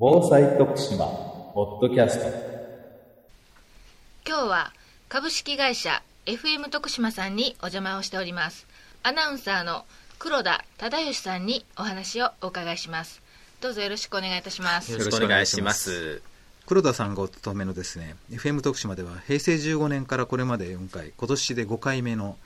防災徳島ポッドキャスト。今日は株式会社 FM 徳島さんにお邪魔をしております。アナウンサーの黒田忠義さんにお話をお伺いします。どうぞよろしくお願いいたします。よろしくお願いします。黒田さんがお勤めのですね FM 徳島では平成15年からこれまで4回今年で5回目の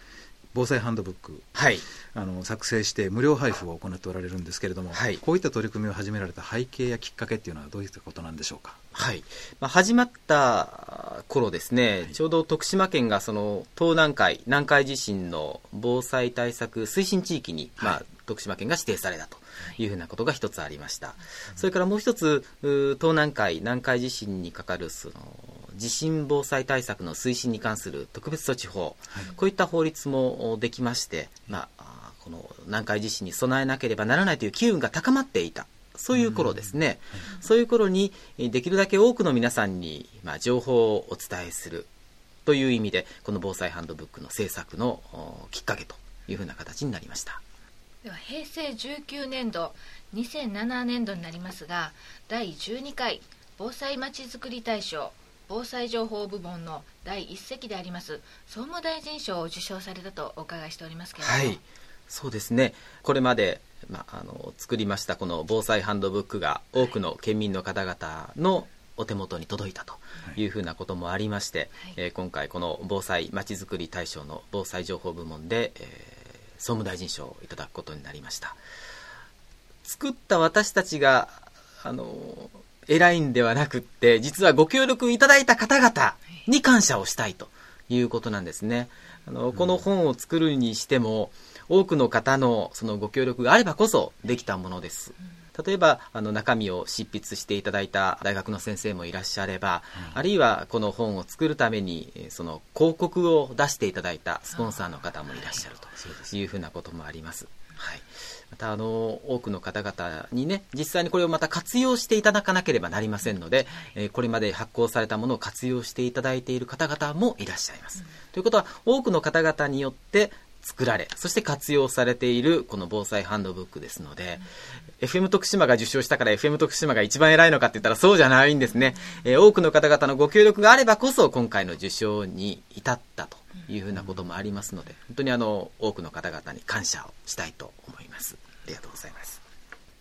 防災ハンドブック、はい、あの作成して無料配布を行っておられるんですけれども、はい、こういった取り組みを始められた背景やきっかけっていうのはどういったことなんでしょうか？はい、まあ、始まった頃ですね、はい、ちょうど徳島県がその東南海南海地震の防災対策推進地域に、まあ、徳島県が指定されたというふうなことが一つありました。それからもう一つ、東南海南海地震にかかるその地震防災対策の推進に関する特別措置法、はい、こういった法律もできまして、まあ、この南海地震に備えなければならないという機運が高まっていた。そういう頃ですね、そういう頃にできるだけ多くの皆さんに、まあ、情報をお伝えする。という意味でこの防災ハンドブックの制作のきっかけというふうな形になりました。では平成19年度2007年度になりますが第12回防災まちづくり大賞防災情報部門の第一席であります総務大臣賞を受賞されたとお伺いしておりますけれども、はい、そうですね。これまで、まあ、あの作りましたこの防災ハンドブックが多くの県民の方々のお手元に届いたというふうなこともありまして、はい、えー、今回この防災まちづくり大賞の防災情報部門で、えー、総務大臣賞をいただくことになりました。作った私たちがあの偉いんではなくって、実はご協力いただいた方々に感謝をしたいということなんですね。あの、この本を作るにしても、多くの方のそのご協力があればこそできたものです。例えば、あの、中身を執筆していただいた大学の先生もいらっしゃれば、あるいはこの本を作るために、その広告を出していただいたスポンサーの方もいらっしゃるというふうなこともあります。またあの多くの方々にね実際にこれをまた活用していただかなければなりませんので、えー、これまで発行されたものを活用していただいている方々もいらっしゃいます。うん、ということは多くの方々によって作られそして活用されているこの防災ハンドブックですので、うん、FM 徳島が受賞したから FM 徳島が一番偉いのかって言ったらそうじゃないんですね、えー、多くの方々のご協力があればこそ今回の受賞に至ったというふうなこともありますので本当にあの多くの方々に感謝をしたいと思いますありがとうございます。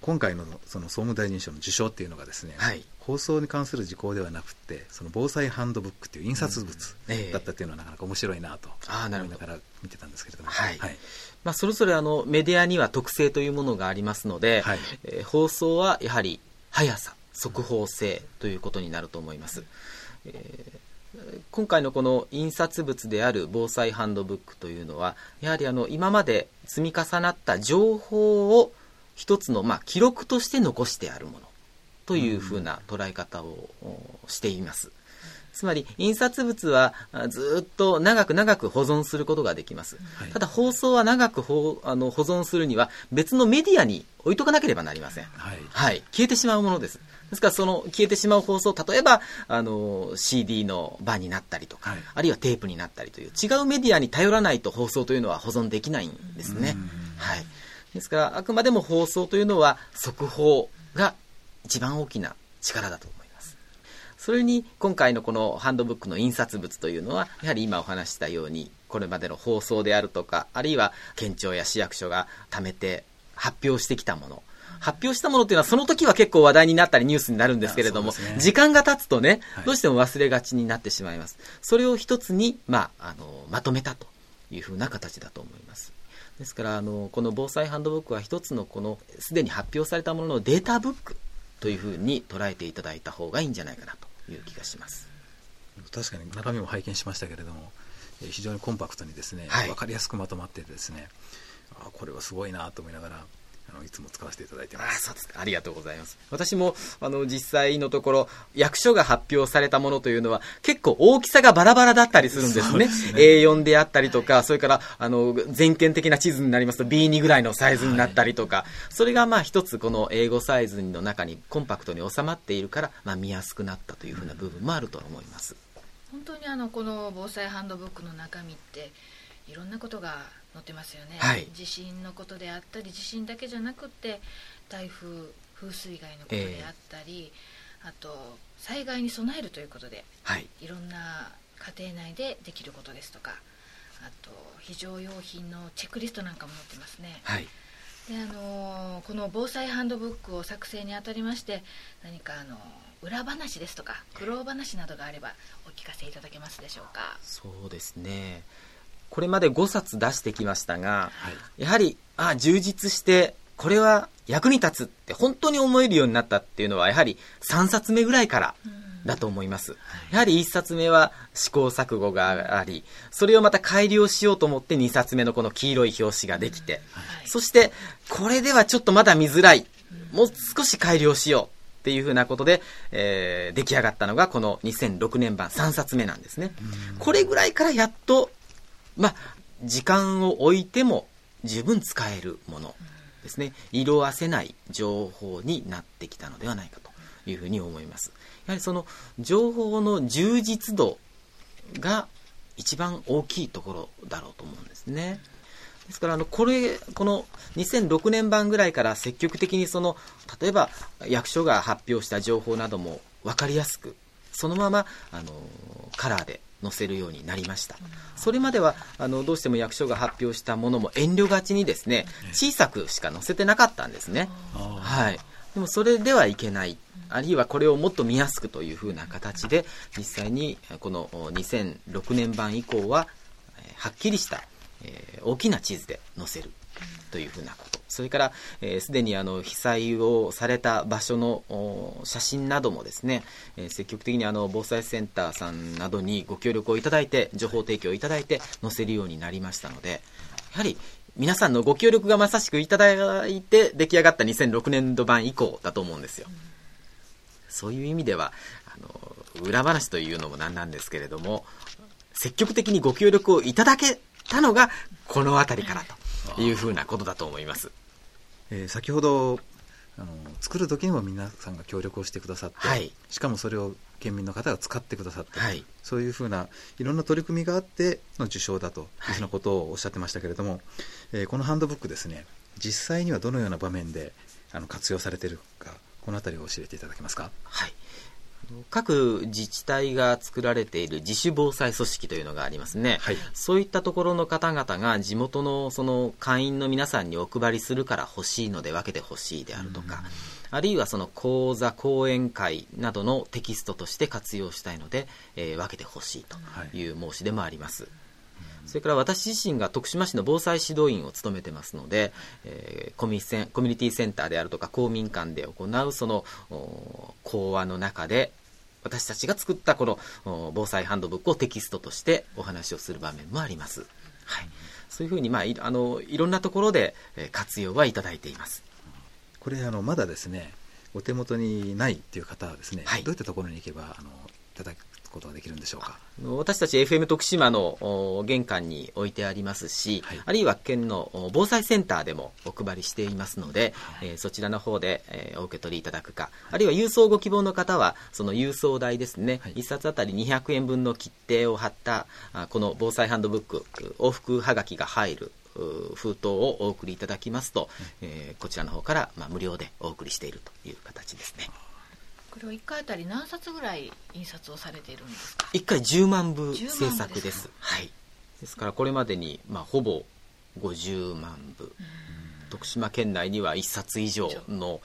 今回のその総務大臣賞の受賞っていうのがですね、はい、放送に関する事項ではなくてその防災ハンドブックっていう印刷物だったっていうのはなかなか面白いなと思いながら見てたんですけれども、はい、はい、まあ、それぞれあのメディアには特性というものがありますので、はい、えー、放送はやはり速さ速報性ということになると思います。えー今回のこの印刷物である防災ハンドブックというのはやはりあの今まで積み重なった情報を一つのまあ記録として残してあるものというふうな捉え方をしています。つまり印刷物はずっと長く長く保存することができます。はい、ただ放送は長く保あの保存するには別のメディアに置いとかなければなりません。はい、はい、消えてしまうものです。ですからその消えてしまう放送、例えばあの CD の版になったりとか、はい、あるいはテープになったりという違うメディアに頼らないと放送というのは保存できないんですね。はい。ですからあくまでも放送というのは速報が一番大きな力だと。それに今回のこのハンドブックの印刷物というのはやはり今お話したようにこれまでの放送であるとかあるいは県庁や市役所が貯めて発表してきたもの発表したものっていうのはその時は結構話題になったりニュースになるんですけれども、ね、時間が経つとね、どうしても忘れがちになってしまいます。それを一つに、まあ、あの、まとめたというふうな形だと思います。ですから、あの、この防災ハンドブックは一つのこの、すでに発表されたもののデータブックというふうに捉えていただいた方がいいんじゃないかなという気がします。確かに中身も拝見しましたけれども、非常にコンパクトにですね、はい、分かりやすくまとまっててですね、あこれはすごいなと思いながらあのいつも使わせていただいてます。あそうですありがとうございます。私もあの実際のところ役所が発表されたものというのは結構大きさがバラバラだったりするんですね。すね A4 であったりとか、それからあの全県的な地図になりますと B2 ぐらいのサイズになったりとか、はい、それがまあ一つこの英語サイズの中にコンパクトに収まっているから、まあ、見やすくなったというふうな部分もあると思います。本当にあのこの防災ハンドブックの中身っていろんなことが載ってますよね、はい、地震のことであったり地震だけじゃなくて台風風水害のことであったり、えー、あと災害に備えるということで、はい、いろんな家庭内でできることですとかあと非常用品のチェックリストなんかも載ってますね。はい。であのこの防災ハンドブックを作成にあたりまして何かあの裏話ですとか苦労話などがあればお聞かせいただけますでしょうか？そうですねこれまで5冊出してきましたが、はい、やはりあ充実してこれは役に立つって本当に思えるようになったっていうのはやはり3冊目ぐらいからだと思います。やはり1冊目は試行錯誤があり、それをまた改良しようと思って2冊目のこの黄色い表紙ができて、そしてこれではちょっとまだ見づらい。もう少し改良しよう。っていうふうなことで、えー、出来上がったのがこの2006年版3冊目なんですね。これぐらいからやっと、まあ、時間を置いても十分使えるものですね。色あせない情報になってきたのではないかというふうに思います。やはりその情報の充実度が一番大きいところだろうと思うんですね。ですからあのこれこの2006年版ぐらいから積極的にその例えば役所が発表した情報なども分かりやすくそのままあのカラーで載せるようになりました。それまではあのどうしても役所が発表したものも遠慮がちにですね小さくしか載せてなかったんですね。はい。でもそれではいけない。あるいはこれをもっと見やすくというふうな形で、実際にこの2006年版以降は、はっきりした、え大きな地図で載せるというふうなこと。それから、す、えー、で、にあの被災をされた場所の写真などもですね、えー、積極的にあの防災センターさんなどにご協力をいただいて、情報提供をいただいて載せるようになりましたので、やはり皆さんのご協力がまさしくいただいて出来上がった2006年度版以降だと思うんですよ。そういう意味では、あの、裏話というのもなんなんですけれども、積極的にご協力をいただけたのが、この辺りからというふうなことだと思います。えー、先ほどあの作る時にも皆さんが協力をしてくださって、はい、しかもそれを県民の方が使ってくださって、はい、そういうふうないろんな取り組みがあっての受賞だというふうなことをおっしゃってましたけれども、はい、えー、このハンドブックですね実際にはどのような場面であの活用されているかこの辺りを教えていただけますか？はい各自治体が作られている自主防災組織というのがありますね、はい、そういったところの方々が地元のその会員の皆さんにお配りするから欲しいので分けてほしいであるとか、あるいはその講座、講演会などのテキストとして活用したいので、えー、分けてほしいとい。う申し出もあります。はいそれから私自身が徳島市の防災指導員を務めてますので、えー、コミコミュニティセンターであるとか公民館で行うその講話の中で私たちが作ったこの防災ハンドブックをテキストとしてお話をする場面もあります。はい、そういうふうに、まあ、いあのいろんなところで活用はいただいています。これあのまだですねお手元にないっていう方はですね、はい、どういったところに行けばあのいただことができるんでしょうか？私たち FM 徳島の玄関に置いてありますし、はい、あるいは県の防災センターでもお配りしていますので、はい、えー、そちらの方で、えー、お受け取りいただくかあるいは郵送ご希望の方はその郵送代ですね、はい、1冊あたり200円分の切手を貼ったあこの防災ハンドブック往復はがきが入る封筒をお送りいただきますと、えー、こちらの方から、まあ、無料でお送りしているという形ですね。これは1回あたり何冊ぐらい印刷をされているんですか？1回10万部制作です。はい。ですからこれまでに、まあ、ほぼ50万部。徳島県内には1冊以上の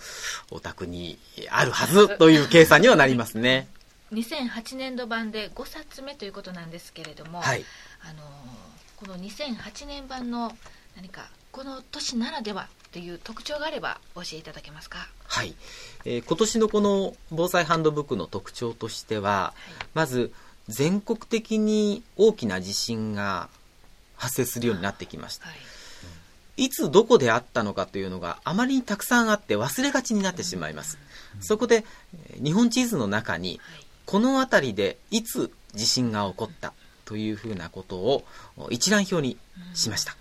お宅にあるはずという計算にはなりますね。2008年度版で5冊目ということなんですけれども、はい、あのこの2008年版の何かこの年ならではっていう特徴があれば教えていただけますか？はい、えー、今年のこの防災ハンドブックの特徴としては、はい、まず全国的に大きな地震が発生するようになってきました、はい、いつどこであったのかというのがあまりにたくさんあって忘れがちになってしまいます、うん、そこで日本地図の中に、この辺りでいつ地震が起こったというふうなことを一覧表にしました、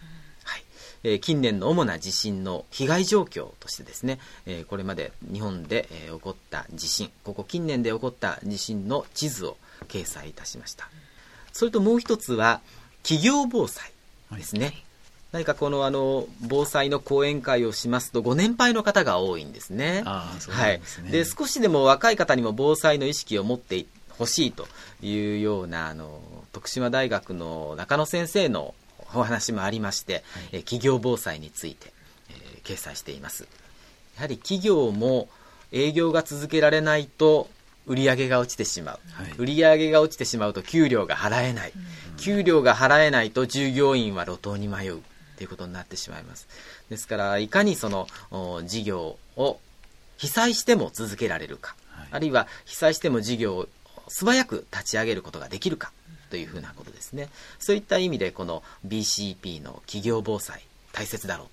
え近年の主な地震の被害状況としてですね、えこれまで日本で、え起こった地震、ここ近年で起こった地震の地図を掲載いたしました。それともう一つは、企業防災ですね。何かこのあの防災の講演会をしますとご年配の方が多いんですね。ですね、はい、で少しでも若い方にも防災の意識を持ってほしいというようなあの徳島大学の中野先生のお話もありまして、はい、企業防災について、えー、掲載しています。やはり企業も営業が続けられないと売上が落ちてしまう、はい、売上が落ちてしまうと給料が払えない、うん、給料が払えないと従業員は路頭に迷う。ということになってしまいます。ですからいかにその事業を被災しても続けられるか、はい、あるいは被災しても事業を素早く立ち上げることができるかというふうなことですね。そういった意味でこの BCP の企業防災大切だろ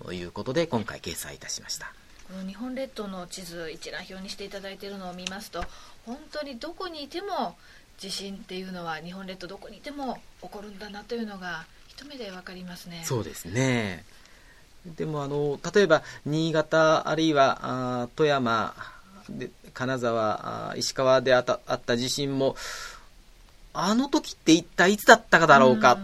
うということで今回掲載いたしました。この日本列島の地図一覧表にしていただいているのを見ますと本当にどこにいても地震っていうのは日本列島どこにいても起こるんだなというのが一目で分かりますね。そうですね。でもあの例えば新潟あるいはあ富山で金沢石川であったあった地震もあの時って一体いつだったかだろうか、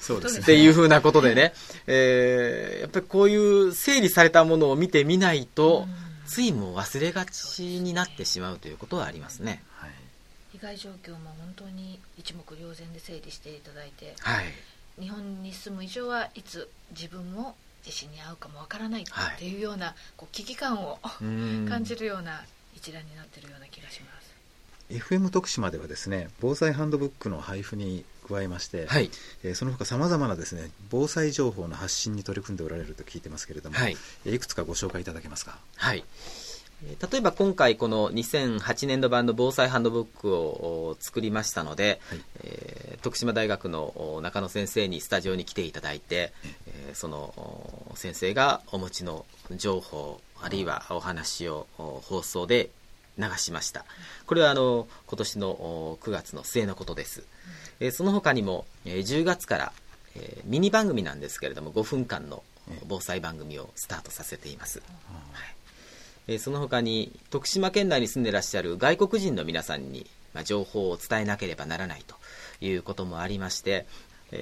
そうですね。っていうふうなことでね、えー、やっぱりこういう整理されたものを見てみないと、ついも忘れがちになってしまうということはありますね。はい、被害状況も本当に一目瞭然で整理していただいて、はい、日本に住む以上はいつ自分も地震に遭うかもわからないっていうような、こう危機感を感じるような一覧になっているような気がします。FM 徳島ではですね防災ハンドブックの配布に加えまして、はい、えー、その他さまざまなですね防災情報の発信に取り組んでおられると聞いてますけれども、はい、いくつかご紹介いただけますか？はい。例えば今回この2008年度版の防災ハンドブックを作りましたので、はい、えー、徳島大学の中野先生にスタジオに来ていただいて、えー、その先生がお持ちの情報あるいはお話を放送で流しました。これはあの今年の9月の末のことです、えその他にも、え10月から、えミニ番組なんですけれども5分間の防災番組をスタートさせています、はい。えその他に徳島県内に住んでいらっしゃる外国人の皆さんに、ま情報を伝えなければならないということもありまして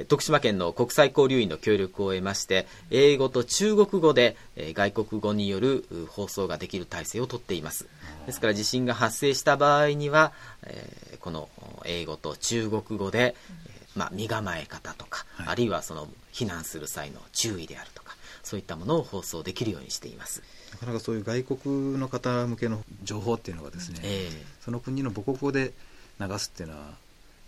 徳島県の国際交流員の協力を得まして英語と中国語で外国語による放送ができる体制をとっています。ですから地震が発生した場合にはこの英語と中国語で、まあ、身構え方とか、はい、あるいはその避難する際の注意であるとかそういったものを放送できるようにしています。なかなかそういう外国の方向けの情報っていうのがですね、えー、その国の母国語で流すっていうのは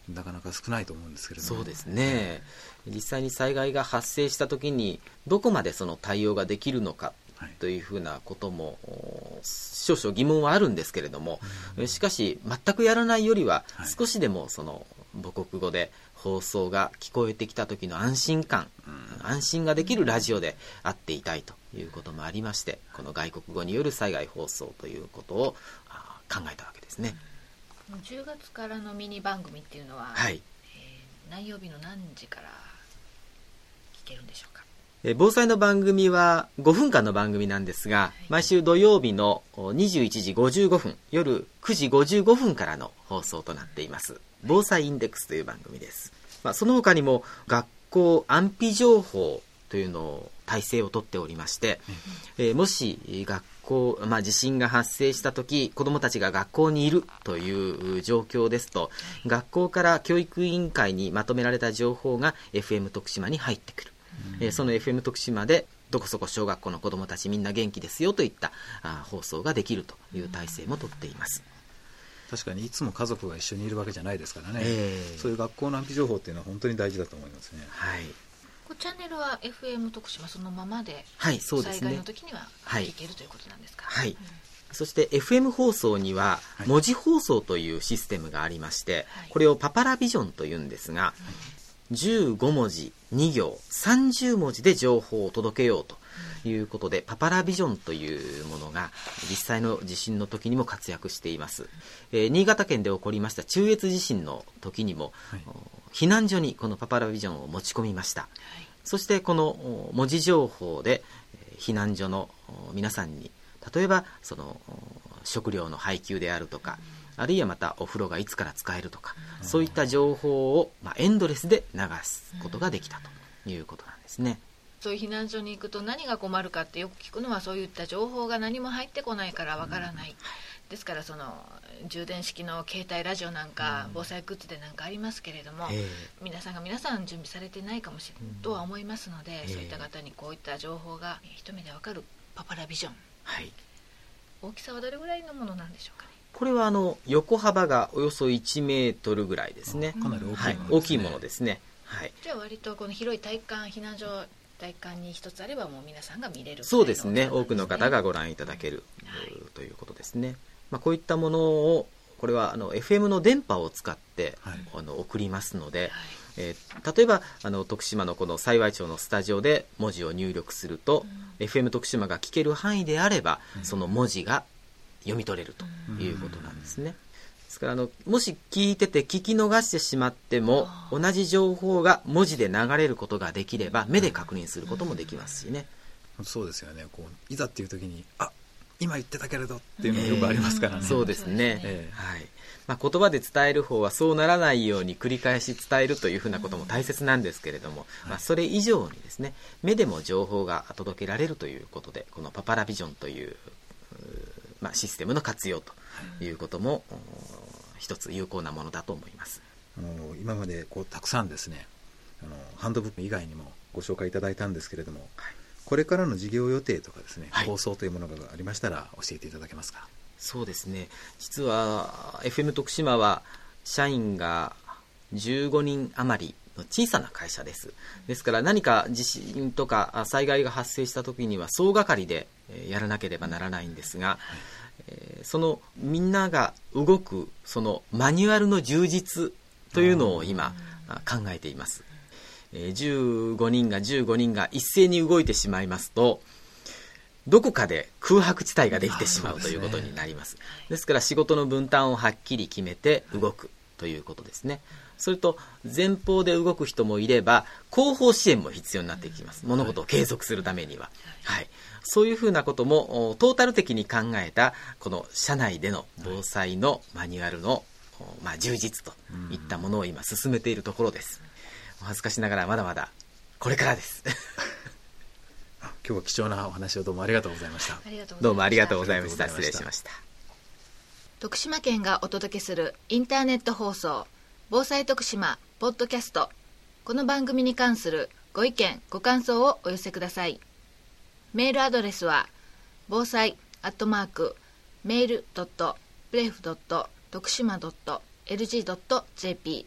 なかなか少ないと思うんですけれども。そうですね、実際に災害が発生した時にどこまでその対応ができるのかというふうなことも、少々疑問はあるんですけれども、しかし全くやらないよりは少しでもその母国語で放送が聞こえてきた時の安心感、安心ができるラジオであっていたいということもありましてこの外国語による災害放送ということを考えたわけですね。10月からのミニ番組っていうのは、はい。えー、何曜日の何時から聞けるんでしょうか？防災の番組は5分間の番組なんですが、はい、毎週土曜日の21時55分夜9時55分からの放送となっています。防災インデックスという番組です、まあ、その他にも学校安否情報というのを体制をとっておりまして、うん、えー、もし学校、まあ、地震が発生した時子どもたちが学校にいるという状況ですと。学校から教育委員会にまとめられた情報が FM 徳島に入ってくる、うん、えー、その FM 徳島でどこそこ小学校の子どもたちみんな元気ですよといったあ放送ができるという体制もとっています。確かにいつも家族が一緒にいるわけじゃないですからね、えー、そういう学校の安否情報っていうのは本当に大事だと思いますね。はいチャンネルは FM 徳島そのままで、はい、そうですね、災害の時には聞ける、ということなんですか？はい、うん、そして FM 放送には文字放送というシステムがありまして、はい、これをパパラビジョンというんですが、はい、15文字2行30文字で情報を届けようということで、パパラビジョンというものが実際の地震の時にも活躍しています、えー、新潟県で起こりました中越地震の時にも、はい、避難所にこのパパラビジョンを持ち込みました、はい、そしてこの文字情報で避難所の皆さんに例えばその食料の配給であるとか、あるいはまたお風呂がいつから使えるとか、そういった情報を、まあ、エンドレスで流すことができたということなんですね。そういう避難所に行くと何が困るかってよく聞くのはそういった情報が何も入ってこないからわからない、うん、ですからその充電式の携帯ラジオなんか、防災グッズでなんかありますけれども、皆さんが皆さん準備されてないかもしれない、とは思いますので、そういった方にこういった情報が一目でわかるパパラビジョン、はい、大きさはどれぐらいのものなんでしょうかね？これはあの横幅がおよそ1メートルぐらいですね。かなり大きい、ね。はい、大きいものですね。はい。じゃあ割とこの広い体育館避難所体育館に一つあればもう皆さんが見れる、ね、そうですね。多くの方がご覧いただける、はい、ということですね。まあこういったものをこれはあの FM の電波を使って、はい、あの送りますので、はい、えー、例えばあの徳島のこの幸町のスタジオで文字を入力すると、うん、FM 徳島が聞ける範囲であれば、うん、その文字が読み取れるということなんですね。ですからあのもし聞いてて聞き逃してしまっても同じ情報が文字で流れることができれば目で確認することもできますしね。そうですよね。こういざっていう時にあ今言ってたけれどっていうのがよくありますからね。そうですね、えー、はい。まあ、言葉で伝える方はそうならないように繰り返し伝えるというふうなことも大切なんですけれども、まあ、それ以上にですね目でも情報が届けられるということでこのパパラビジョンというまあ、システムの活用とい。うことも、一つ有効なものだと思います。今までこうたくさんですねあのハンドブック以外にもご紹介いただいたんですけれども、はい、これからの事業予定とかですね、はい、構想というものがありましたら教えていただけますか？そうですね。実は FM 徳島は社員が15人余りの小さな会社です。ですから何か地震とか災害が発生した時には総がかりでやらなければならないんですが、えそのみんなが動くそのマニュアルの充実というのを今考えています、え15人が15人が一斉に動いてしまいますとどこかで空白地帯ができてしまうということになります。ですから仕事の分担をはっきり決めて動くということですね。それと前方で動く人もいれば後方支援も必要になってきます。物事を継続するためには、はい、そういうふうなこともトータル的に考えたこの社内での防災のマニュアルの、まあ、充実といったものを今進めているところです。お恥ずかしながらまだまだこれからです。今日は貴重なお話をどうもありがとうございました。どうもありがとうございました。失礼しました。徳島県がお届けするインターネット放送防災徳島ポッドキャストこの番組に関するご意見ご感想をお寄せください。メールアドレスは防災アットマークメールドットプレフドット徳島ドット LG.jp